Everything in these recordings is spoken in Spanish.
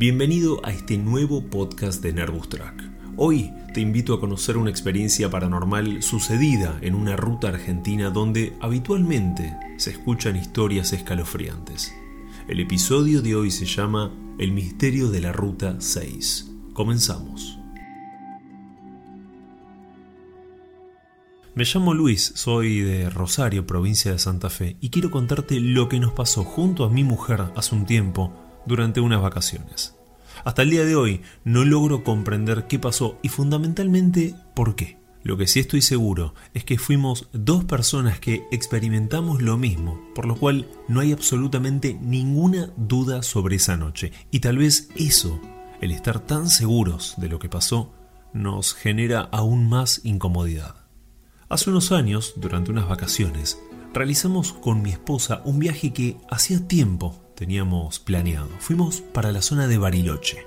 Bienvenido a este nuevo podcast de Nervous Track. Hoy te invito a conocer una experiencia paranormal sucedida en una ruta argentina donde habitualmente se escuchan historias escalofriantes. El episodio de hoy se llama El misterio de la Ruta 6. Comenzamos. Me llamo Luis, soy de Rosario, provincia de Santa Fe, y quiero contarte lo que nos pasó junto a mi mujer hace un tiempo durante unas vacaciones. Hasta el día de hoy no logro comprender qué pasó y fundamentalmente por qué. Lo que sí estoy seguro es que fuimos dos personas que experimentamos lo mismo, por lo cual no hay absolutamente ninguna duda sobre esa noche. Y tal vez eso, el estar tan seguros de lo que pasó, nos genera aún más incomodidad. Hace unos años, durante unas vacaciones, realizamos con mi esposa un viaje que hacía tiempo teníamos planeado. Fuimos para la zona de Bariloche.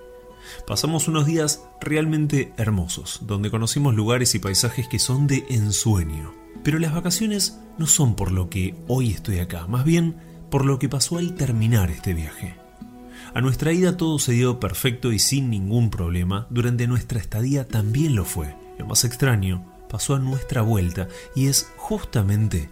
Pasamos unos días realmente hermosos, donde conocimos lugares y paisajes que son de ensueño. Pero las vacaciones no son por lo que hoy estoy acá, más bien por lo que pasó al terminar este viaje. A nuestra ida todo se dio perfecto y sin ningún problema, durante nuestra estadía también lo fue. Lo más extraño pasó a nuestra vuelta y es justamente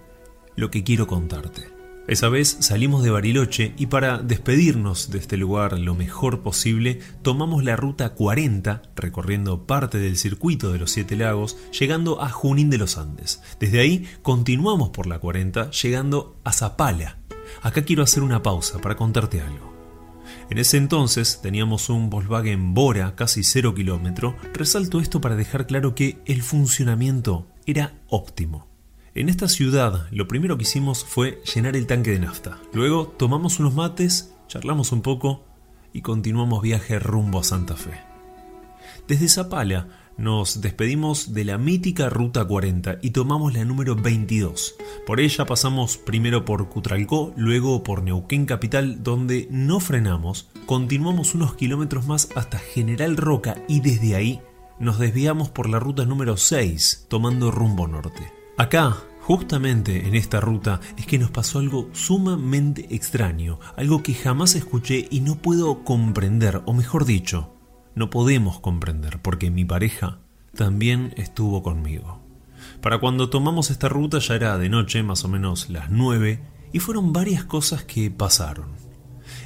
lo que quiero contarte. Esa vez salimos de Bariloche y para despedirnos de este lugar lo mejor posible, tomamos la ruta 40, recorriendo parte del circuito de los Siete Lagos, llegando a Junín de los Andes. Desde ahí continuamos por la 40, llegando a Zapala. Acá quiero hacer una pausa para contarte algo. En ese entonces teníamos un Volkswagen Bora casi 0 kilómetro. Resalto esto para dejar claro que el funcionamiento era óptimo. En esta ciudad lo primero que hicimos fue llenar el tanque de nafta. Luego tomamos unos mates, charlamos un poco y continuamos viaje rumbo a Santa Fe. Desde Zapala nos despedimos de la mítica Ruta 40 y tomamos la número 22. Por ella pasamos primero por Cutralcó, luego por Neuquén Capital, donde no frenamos, continuamos unos kilómetros más hasta General Roca y desde ahí nos desviamos por la ruta número 6, tomando rumbo norte. Acá, justamente en esta ruta, es que nos pasó algo sumamente extraño, algo que jamás escuché y no puedo comprender, o mejor dicho, no podemos comprender, porque mi pareja también estuvo conmigo. Para cuando tomamos esta ruta ya era de noche, más o menos las 9, y fueron varias cosas que pasaron.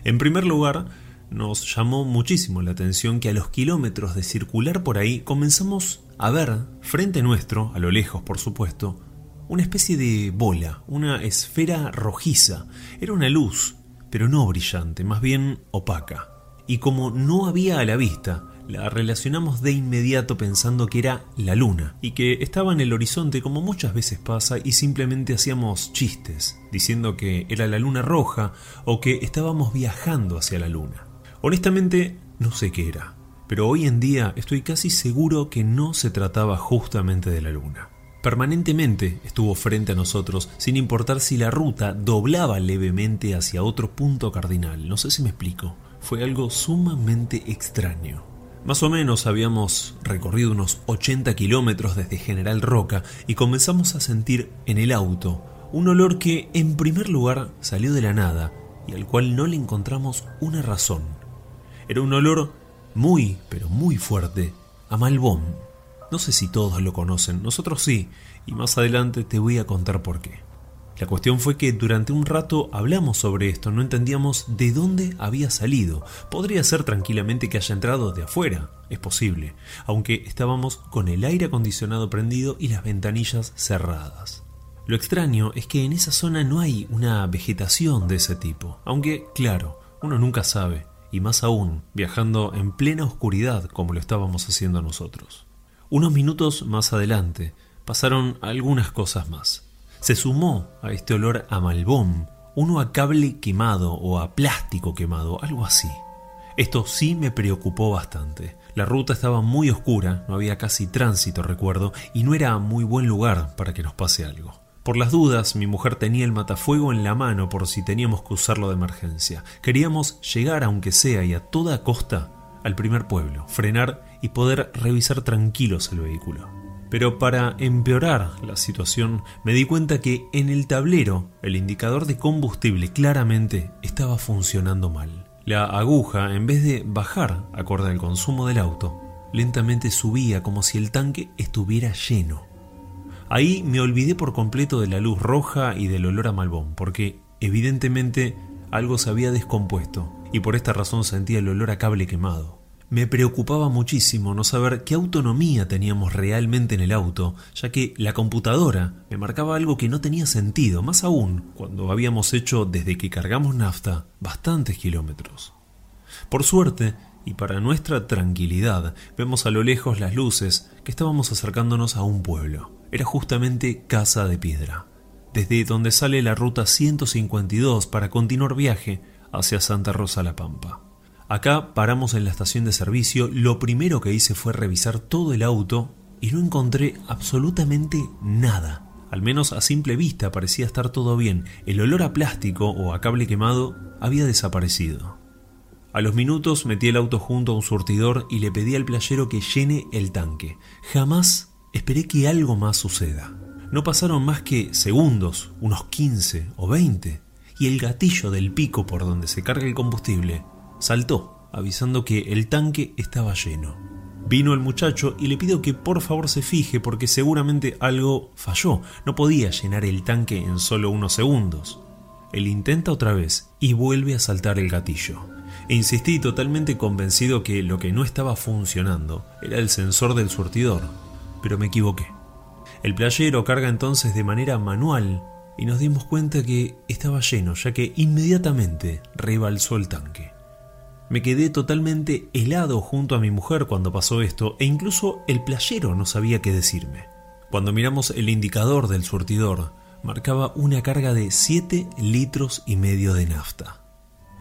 En primer lugar, nos llamó muchísimo la atención que a los kilómetros de circular por ahí comenzamos a ver, frente nuestro, a lo lejos por supuesto, una especie de bola, una esfera rojiza. Era una luz, pero no brillante, más bien opaca. Y como no había a la vista, la relacionamos de inmediato pensando que era la luna y que estaba en el horizonte como muchas veces pasa y simplemente hacíamos chistes, diciendo que era la luna roja o que estábamos viajando hacia la luna. Honestamente, no sé qué era, pero hoy en día estoy casi seguro que no se trataba justamente de la luna. Permanentemente estuvo frente a nosotros sin importar si la ruta doblaba levemente hacia otro punto cardinal. No sé si me explico. Fue algo sumamente extraño. Más o menos habíamos recorrido unos 80 kilómetros desde General Roca y comenzamos a sentir en el auto un olor que en primer lugar salió de la nada y al cual no le encontramos una razón. Era un olor muy, pero muy fuerte a Malbón. No sé si todos lo conocen, nosotros sí, y más adelante te voy a contar por qué. La cuestión fue que durante un rato hablamos sobre esto, no entendíamos de dónde había salido. Podría ser tranquilamente que haya entrado de afuera, es posible, aunque estábamos con el aire acondicionado prendido y las ventanillas cerradas. Lo extraño es que en esa zona no hay una vegetación de ese tipo, aunque, claro, uno nunca sabe, y más aún viajando en plena oscuridad como lo estábamos haciendo nosotros. Unos minutos más adelante pasaron algunas cosas más. Se sumó a este olor a malbón, uno a cable quemado o a plástico quemado, algo así. Esto sí me preocupó bastante. La ruta estaba muy oscura, no había casi tránsito, recuerdo, y no era muy buen lugar para que nos pase algo. Por las dudas, mi mujer tenía el matafuego en la mano por si teníamos que usarlo de emergencia. Queríamos llegar, aunque sea y a toda costa, al primer pueblo, frenar y poder revisar tranquilos el vehículo. Pero para empeorar la situación me di cuenta que en el tablero el indicador de combustible claramente estaba funcionando mal. La aguja, en vez de bajar acorde al consumo del auto, lentamente subía como si el tanque estuviera lleno. Ahí me olvidé por completo de la luz roja y del olor a malbón, porque evidentemente algo se había descompuesto y por esta razón sentía el olor a cable quemado. Me preocupaba muchísimo no saber qué autonomía teníamos realmente en el auto, ya que la computadora me marcaba algo que no tenía sentido, más aún cuando habíamos hecho desde que cargamos nafta bastantes kilómetros. Por suerte, y para nuestra tranquilidad, vemos a lo lejos las luces que estábamos acercándonos a un pueblo. Era justamente Casa de Piedra, desde donde sale la ruta 152 para continuar viaje hacia Santa Rosa la Pampa. Acá paramos en la estación de servicio, lo primero que hice fue revisar todo el auto y no encontré absolutamente nada. Al menos a simple vista parecía estar todo bien. El olor a plástico o a cable quemado había desaparecido. A los minutos metí el auto junto a un surtidor y le pedí al playero que llene el tanque. Jamás esperé que algo más suceda. No pasaron más que segundos, unos 15 o 20, y el gatillo del pico por donde se carga el combustible Saltó, avisando que el tanque estaba lleno. Vino el muchacho y le pido que por favor se fije porque seguramente algo falló. No podía llenar el tanque en solo unos segundos. Él intenta otra vez y vuelve a saltar el gatillo. E insistí totalmente convencido que lo que no estaba funcionando era el sensor del surtidor, pero me equivoqué. El playero carga entonces de manera manual y nos dimos cuenta que estaba lleno ya que inmediatamente rebalsó el tanque. Me quedé totalmente helado junto a mi mujer cuando pasó esto e incluso el playero no sabía qué decirme. Cuando miramos el indicador del surtidor, marcaba una carga de 7 litros y medio de nafta.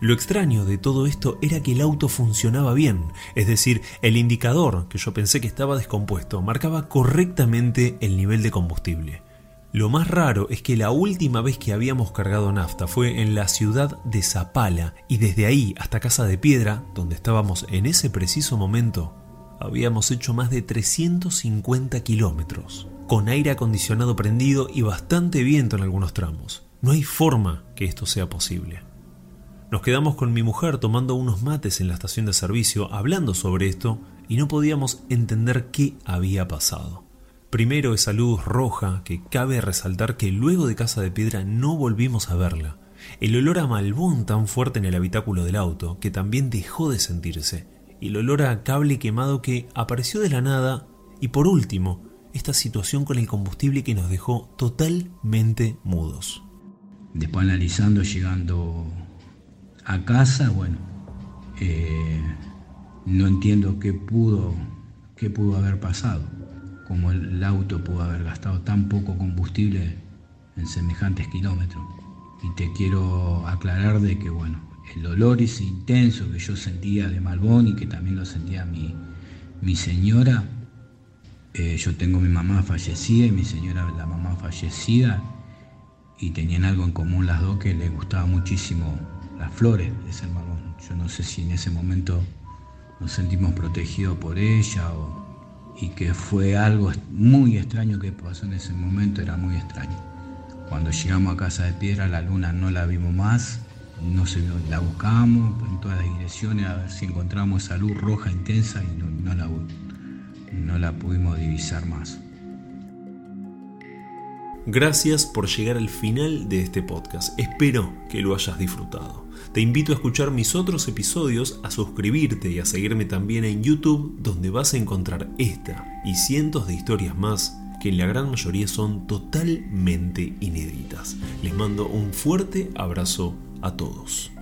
Lo extraño de todo esto era que el auto funcionaba bien, es decir, el indicador, que yo pensé que estaba descompuesto, marcaba correctamente el nivel de combustible. Lo más raro es que la última vez que habíamos cargado nafta fue en la ciudad de Zapala y desde ahí hasta Casa de Piedra, donde estábamos en ese preciso momento, habíamos hecho más de 350 kilómetros, con aire acondicionado prendido y bastante viento en algunos tramos. No hay forma que esto sea posible. Nos quedamos con mi mujer tomando unos mates en la estación de servicio hablando sobre esto y no podíamos entender qué había pasado. Primero esa luz roja que cabe resaltar que luego de Casa de Piedra no volvimos a verla. El olor a malbón tan fuerte en el habitáculo del auto que también dejó de sentirse. Y el olor a cable quemado que apareció de la nada. Y por último, esta situación con el combustible que nos dejó totalmente mudos. Después analizando, llegando a casa, bueno, eh, no entiendo qué pudo, qué pudo haber pasado como el auto pudo haber gastado tan poco combustible en semejantes kilómetros. Y te quiero aclarar de que, bueno, el olor ese intenso que yo sentía de Malbón y que también lo sentía mi, mi señora, eh, yo tengo mi mamá fallecida y mi señora la mamá fallecida y tenían algo en común las dos que les gustaba muchísimo las flores de ese Malbón. Yo no sé si en ese momento nos sentimos protegidos por ella o, y que fue algo muy extraño que pasó en ese momento, era muy extraño. Cuando llegamos a Casa de Piedra, la luna no la vimos más, no se, la buscamos en todas las direcciones a ver si encontramos esa luz roja intensa y no, la, no la pudimos divisar más. Gracias por llegar al final de este podcast. Espero que lo hayas disfrutado. Te invito a escuchar mis otros episodios, a suscribirte y a seguirme también en YouTube, donde vas a encontrar esta y cientos de historias más que en la gran mayoría son totalmente inéditas. Les mando un fuerte abrazo a todos.